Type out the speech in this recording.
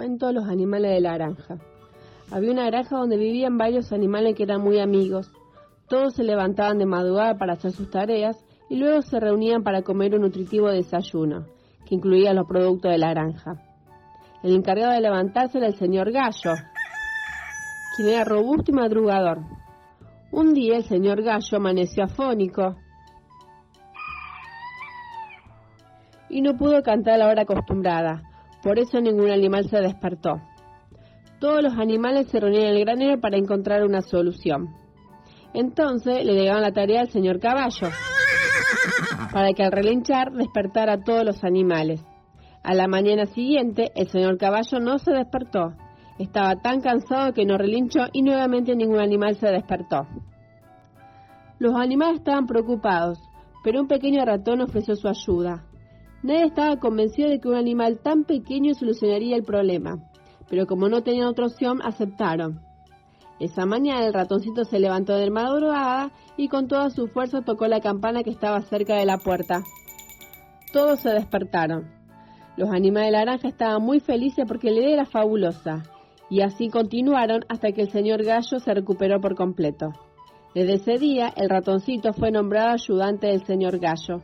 Cuento los animales de la granja. Había una granja donde vivían varios animales que eran muy amigos. Todos se levantaban de madrugada para hacer sus tareas y luego se reunían para comer un nutritivo desayuno, que incluía los productos de la granja. El encargado de levantarse era el señor Gallo, quien era robusto y madrugador. Un día el señor Gallo amaneció afónico y no pudo cantar a la hora acostumbrada, por eso ningún animal se despertó. Todos los animales se reunían en el granero para encontrar una solución. Entonces le llegaban la tarea al señor Caballo, para que al relinchar despertara a todos los animales. A la mañana siguiente, el señor Caballo no se despertó. Estaba tan cansado que no relinchó y nuevamente ningún animal se despertó. Los animales estaban preocupados, pero un pequeño ratón ofreció su ayuda. Nadie estaba convencido de que un animal tan pequeño solucionaría el problema, pero como no tenían otra opción, aceptaron. Esa mañana el ratoncito se levantó de madrugada y con toda su fuerza tocó la campana que estaba cerca de la puerta. Todos se despertaron. Los animales de la granja estaban muy felices porque la idea era fabulosa, y así continuaron hasta que el señor Gallo se recuperó por completo. Desde ese día, el ratoncito fue nombrado ayudante del señor Gallo.